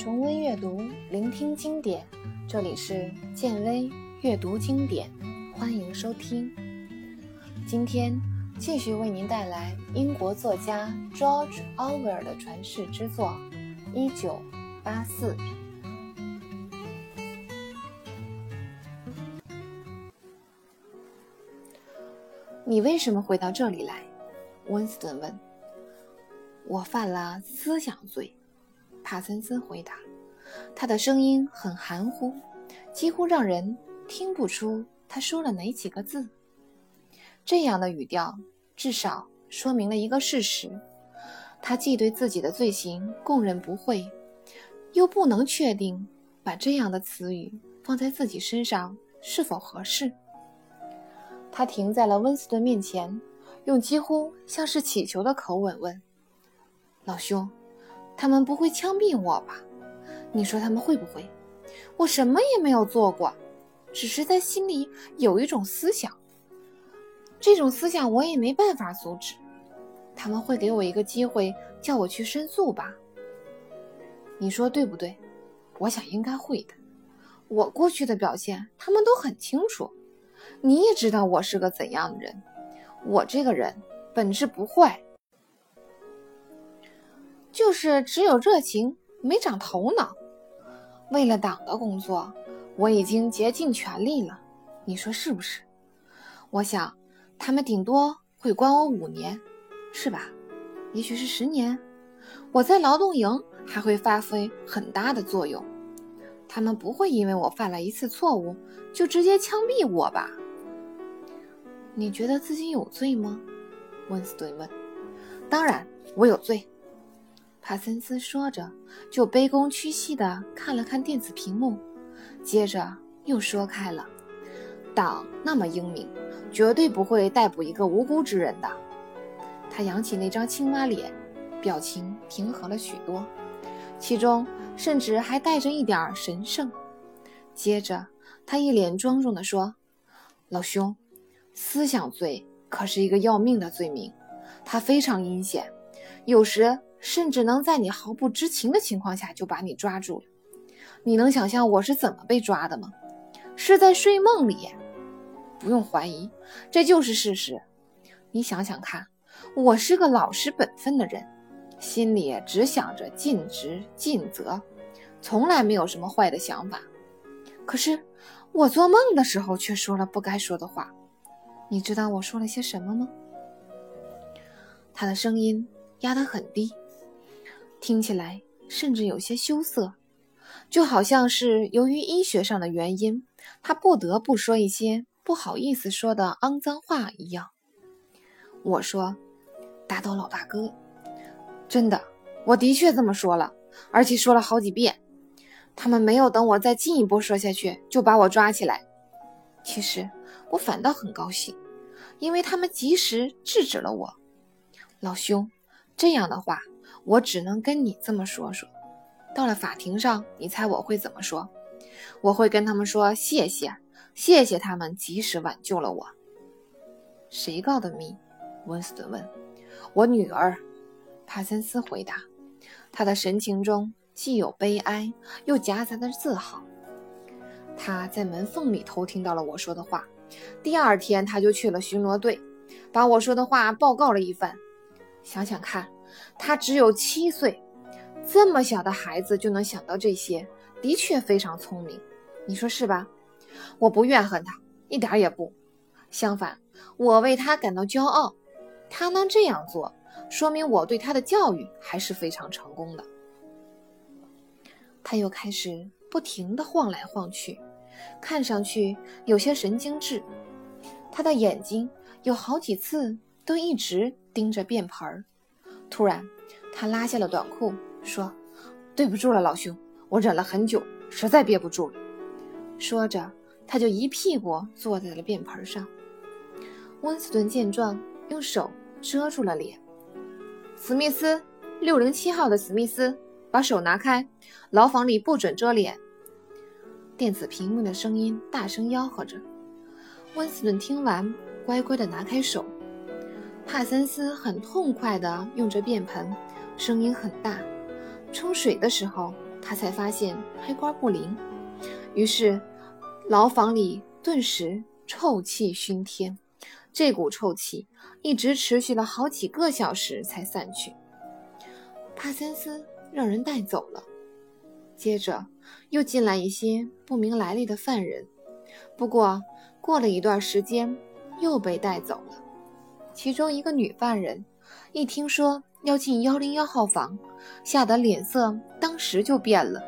重温阅读，聆听经典。这里是建威阅读经典，欢迎收听。今天继续为您带来英国作家 George Orwell 的传世之作《一九八四》。你为什么会到这里来？温斯顿问。我犯了思想罪，帕森斯回答。他的声音很含糊，几乎让人听不出他说了哪几个字。这样的语调至少说明了一个事实：他既对自己的罪行供认不讳，又不能确定把这样的词语放在自己身上是否合适。他停在了温斯顿面前，用几乎像是乞求的口吻问。老兄，他们不会枪毙我吧？你说他们会不会？我什么也没有做过，只是在心里有一种思想。这种思想我也没办法阻止。他们会给我一个机会，叫我去申诉吧？你说对不对？我想应该会的。我过去的表现，他们都很清楚。你也知道我是个怎样的人。我这个人本质不坏。就是只有热情，没长头脑。为了党的工作，我已经竭尽全力了。你说是不是？我想，他们顶多会关我五年，是吧？也许是十年。我在劳动营还会发挥很大的作用。他们不会因为我犯了一次错误就直接枪毙我吧？你觉得自己有罪吗？温斯顿问。当然，我有罪。帕森斯说着，就卑躬屈膝地看了看电子屏幕，接着又说开了：“党那么英明，绝对不会逮捕一个无辜之人的。”他扬起那张青蛙脸，表情平和了许多，其中甚至还带着一点神圣。接着，他一脸庄重地说：“老兄，思想罪可是一个要命的罪名，它非常阴险，有时……”甚至能在你毫不知情的情况下就把你抓住了。你能想象我是怎么被抓的吗？是在睡梦里。不用怀疑，这就是事实。你想想看，我是个老实本分的人，心里只想着尽职尽责，从来没有什么坏的想法。可是我做梦的时候却说了不该说的话。你知道我说了些什么吗？他的声音压得很低。听起来甚至有些羞涩，就好像是由于医学上的原因，他不得不说一些不好意思说的肮脏话一样。我说：“大刀老大哥，真的，我的确这么说了，而且说了好几遍。他们没有等我再进一步说下去，就把我抓起来。其实我反倒很高兴，因为他们及时制止了我。老兄，这样的话。”我只能跟你这么说说。到了法庭上，你猜我会怎么说？我会跟他们说谢谢，谢谢他们及时挽救了我。谁告的密？温斯顿问。我女儿。帕森斯回答。他的神情中既有悲哀，又夹杂着自豪。他在门缝里偷听到了我说的话。第二天，他就去了巡逻队，把我说的话报告了一番。想想看。他只有七岁，这么小的孩子就能想到这些，的确非常聪明，你说是吧？我不怨恨他，一点也不。相反，我为他感到骄傲。他能这样做，说明我对他的教育还是非常成功的。他又开始不停地晃来晃去，看上去有些神经质。他的眼睛有好几次都一直盯着便盆儿。突然，他拉下了短裤，说：“对不住了，老兄，我忍了很久，实在憋不住了。”说着，他就一屁股坐在了便盆上。温斯顿见状，用手遮住了脸。史密斯，六零七号的史密斯，把手拿开，牢房里不准遮脸。电子屏幕的声音大声吆喝着。温斯顿听完，乖乖地拿开手。帕森斯很痛快地用着便盆，声音很大。冲水的时候，他他才发现开关不灵，于是牢房里顿时臭气熏天。这股臭气一直持续了好几个小时才散去。帕森斯让人带走了，接着又进来一些不明来历的犯人。不过过了一段时间，又被带走了。其中一个女犯人一听说要进幺零幺号房，吓得脸色当时就变了，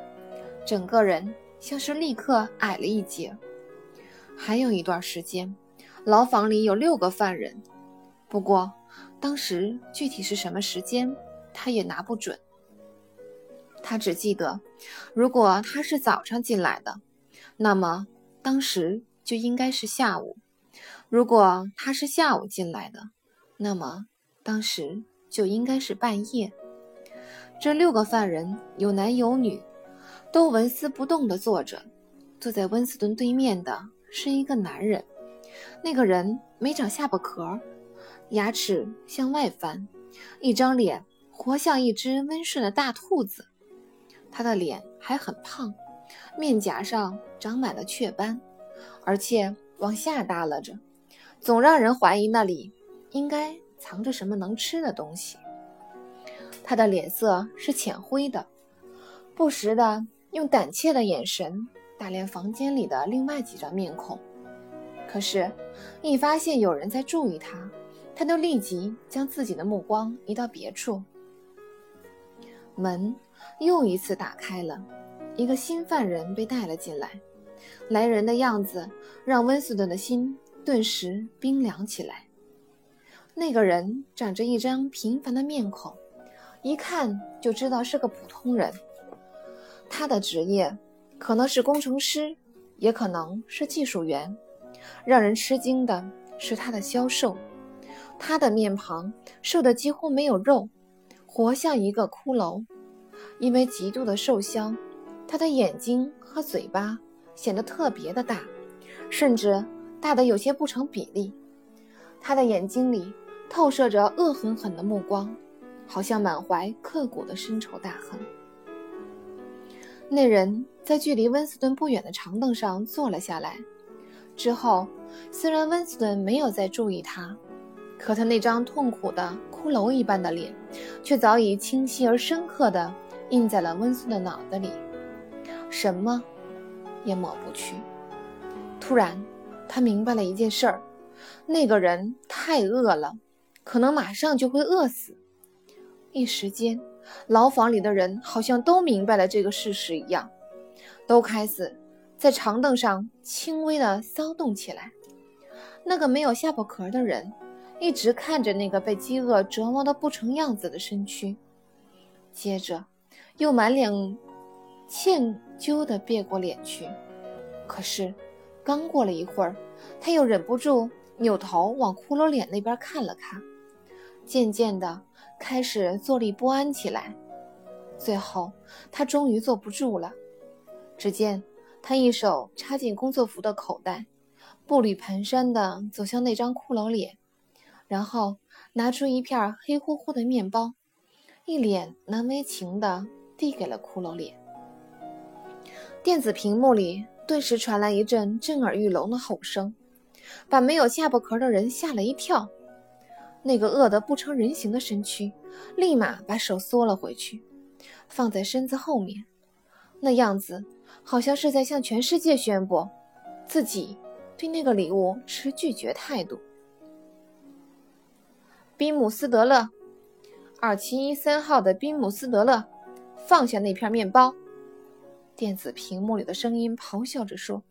整个人像是立刻矮了一截。还有一段时间。牢房里有六个犯人，不过当时具体是什么时间，他也拿不准。他只记得，如果他是早上进来的，那么当时就应该是下午；如果他是下午进来的，那么当时就应该是半夜。这六个犯人有男有女，都纹丝不动地坐着。坐在温斯顿对面的是一个男人。那个人没长下巴壳，牙齿向外翻，一张脸活像一只温顺的大兔子。他的脸还很胖，面颊上长满了雀斑，而且往下耷拉着，总让人怀疑那里应该藏着什么能吃的东西。他的脸色是浅灰的，不时的用胆怯的眼神打量房间里的另外几张面孔。可是，一发现有人在注意他，他就立即将自己的目光移到别处。门又一次打开了，一个新犯人被带了进来。来人的样子让温斯顿的心顿时冰凉起来。那个人长着一张平凡的面孔，一看就知道是个普通人。他的职业可能是工程师，也可能是技术员。让人吃惊的是他的消瘦，他的面庞瘦得几乎没有肉，活像一个骷髅。因为极度的瘦削，他的眼睛和嘴巴显得特别的大，甚至大得有些不成比例。他的眼睛里透射着恶狠狠的目光，好像满怀刻骨的深仇大恨。那人在距离温斯顿不远的长凳上坐了下来。之后，虽然温斯顿没有再注意他，可他那张痛苦的骷髅一般的脸，却早已清晰而深刻地印在了温斯顿的脑子里，什么也抹不去。突然，他明白了一件事儿：那个人太饿了，可能马上就会饿死。一时间，牢房里的人好像都明白了这个事实一样，都开始。在长凳上轻微的骚动起来。那个没有下巴壳的人一直看着那个被饥饿折磨得不成样子的身躯，接着又满脸歉疚地别过脸去。可是，刚过了一会儿，他又忍不住扭头往骷髅脸那边看了看，渐渐地开始坐立不安起来。最后，他终于坐不住了。只见。他一手插进工作服的口袋，步履蹒跚地走向那张骷髅脸，然后拿出一片黑乎乎的面包，一脸难为情地递给了骷髅脸。电子屏幕里顿时传来一阵震耳欲聋的吼声，把没有下巴壳的人吓了一跳。那个饿得不成人形的身躯立马把手缩了回去，放在身子后面，那样子。好像是在向全世界宣布，自己对那个礼物持拒绝态度。宾姆斯德勒，二七一三号的宾姆斯德勒，放下那片面包。电子屏幕里的声音咆哮着说。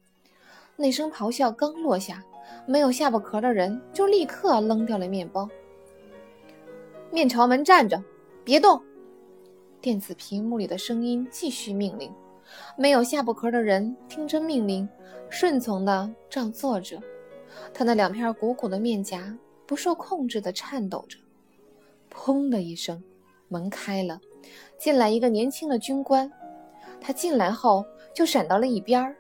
那声咆哮刚落下，没有下巴壳的人就立刻扔掉了面包。面朝门站着，别动。电子屏幕里的声音继续命令。没有下巴壳的人听着命令，顺从地这坐着。他那两片鼓鼓的面颊不受控制地颤抖着。砰的一声，门开了，进来一个年轻的军官。他进来后就闪到了一边。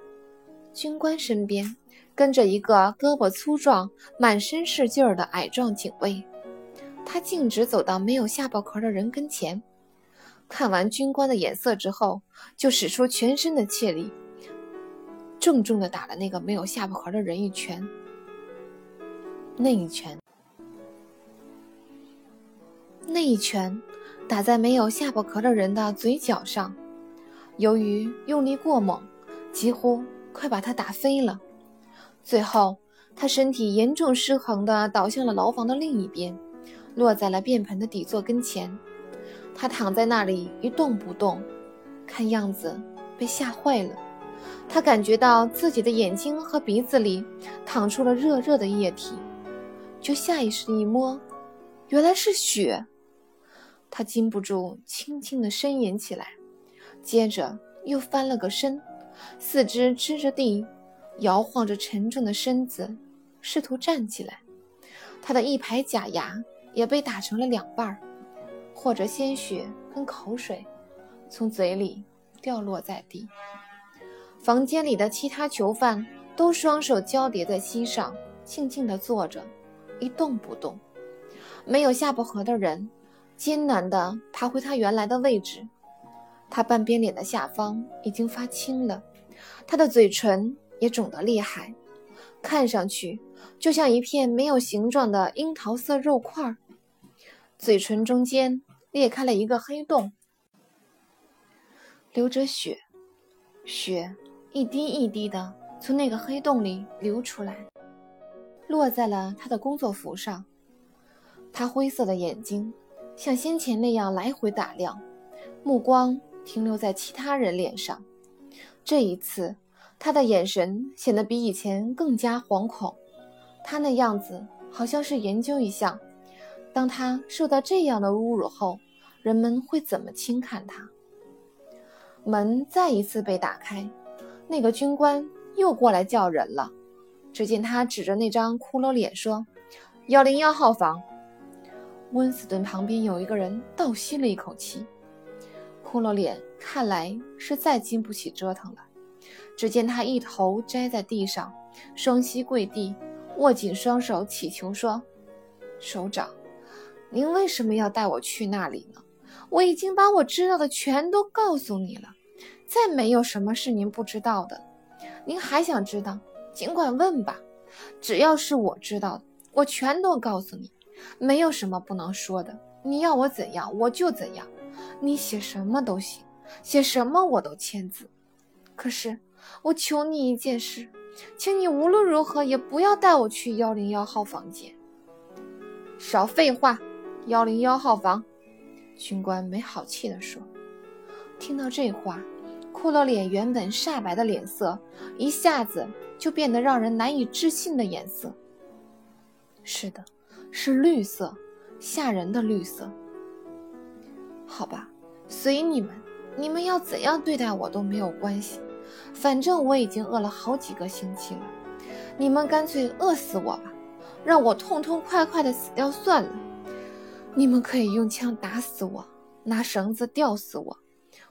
军官身边跟着一个胳膊粗壮、满身是劲儿的矮壮警卫。他径直走到没有下巴壳的人跟前。看完军官的眼色之后，就使出全身的气力，重重的打了那个没有下巴壳的人一拳。那一拳，那一拳打在没有下巴壳的人的嘴角上，由于用力过猛，几乎快把他打飞了。最后，他身体严重失衡的倒向了牢房的另一边，落在了便盆的底座跟前。他躺在那里一动不动，看样子被吓坏了。他感觉到自己的眼睛和鼻子里淌出了热热的液体。就下意识一摸，原来是血。他禁不住轻轻地呻吟起来，接着又翻了个身，四肢支着地，摇晃着沉重的身子，试图站起来。他的一排假牙也被打成了两半儿，或者鲜血跟口水从嘴里掉落在地。房间里的其他囚犯都双手交叠在膝上，静静地坐着。一动不动，没有下巴颌的人艰难地爬回他原来的位置。他半边脸的下方已经发青了，他的嘴唇也肿得厉害，看上去就像一片没有形状的樱桃色肉块。嘴唇中间裂开了一个黑洞，流着血，血一滴一滴的从那个黑洞里流出来。落在了他的工作服上，他灰色的眼睛像先前那样来回打量，目光停留在其他人脸上。这一次，他的眼神显得比以前更加惶恐。他那样子好像是研究一下，当他受到这样的侮辱后，人们会怎么轻看他。门再一次被打开，那个军官又过来叫人了。只见他指着那张骷髅脸说：“幺零幺号房。”温斯顿旁边有一个人倒吸了一口气。骷髅脸看来是再经不起折腾了。只见他一头栽在地上，双膝跪地，握紧双手祈求说：“首长，您为什么要带我去那里呢？我已经把我知道的全都告诉你了，再没有什么是您不知道的。您还想知道？”尽管问吧，只要是我知道的，我全都告诉你，没有什么不能说的。你要我怎样，我就怎样。你写什么都行，写什么我都签字。可是我求你一件事，请你无论如何也不要带我去幺零幺号房间。少废话，幺零幺号房。军官没好气地说。听到这话，骷髅脸原本煞白的脸色一下子。就变得让人难以置信的颜色。是的，是绿色，吓人的绿色。好吧，随你们，你们要怎样对待我都没有关系，反正我已经饿了好几个星期了。你们干脆饿死我吧，让我痛痛快快的死掉算了。你们可以用枪打死我，拿绳子吊死我，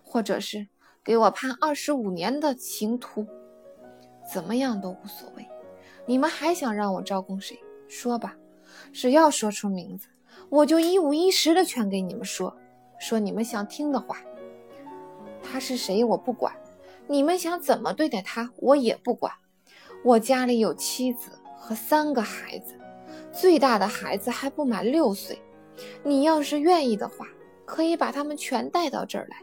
或者是给我判二十五年的刑徒。怎么样都无所谓，你们还想让我招供谁？说吧，只要说出名字，我就一五一十的全给你们说，说你们想听的话。他是谁我不管，你们想怎么对待他我也不管。我家里有妻子和三个孩子，最大的孩子还不满六岁。你要是愿意的话，可以把他们全带到这儿来，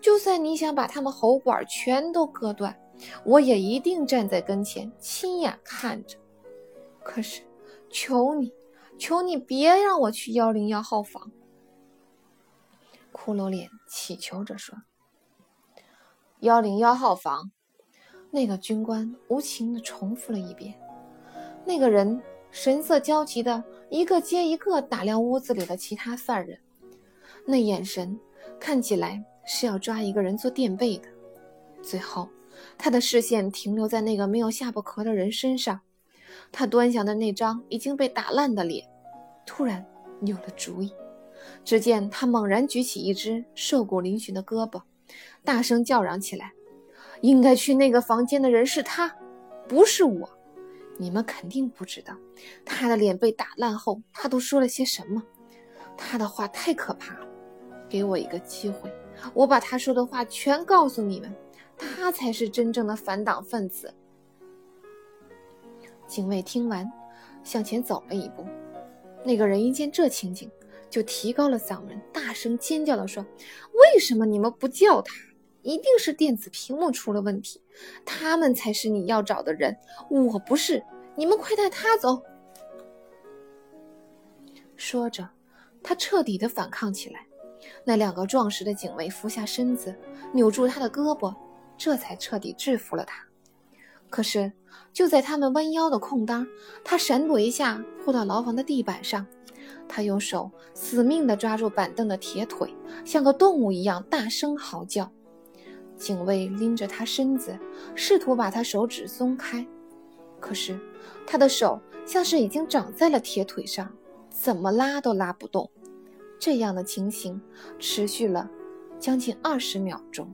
就算你想把他们喉管全都割断。我也一定站在跟前，亲眼看着。可是，求你，求你别让我去幺零幺号房。骷髅脸乞求着说：“幺零幺号房。”那个军官无情地重复了一遍。那个人神色焦急的一个接一个打量屋子里的其他犯人，那眼神看起来是要抓一个人做垫背的。最后。他的视线停留在那个没有下巴壳的人身上，他端详的那张已经被打烂的脸，突然有了主意。只见他猛然举起一只瘦骨嶙峋的胳膊，大声叫嚷起来：“应该去那个房间的人是他，不是我！你们肯定不知道，他的脸被打烂后，他都说了些什么。他的话太可怕了。给我一个机会，我把他说的话全告诉你们，他才是真正的反党分子。警卫听完，向前走了一步。那个人一见这情景，就提高了嗓门，大声尖叫地说：“为什么你们不叫他？一定是电子屏幕出了问题，他们才是你要找的人，我不是。你们快带他走！”说着，他彻底的反抗起来。那两个壮实的警卫俯下身子，扭住他的胳膊，这才彻底制服了他。可是，就在他们弯腰的空当，他闪躲一下，扑到牢房的地板上。他用手死命地抓住板凳的铁腿，像个动物一样大声嚎叫。警卫拎着他身子，试图把他手指松开，可是他的手像是已经长在了铁腿上，怎么拉都拉不动。这样的情形持续了将近二十秒钟。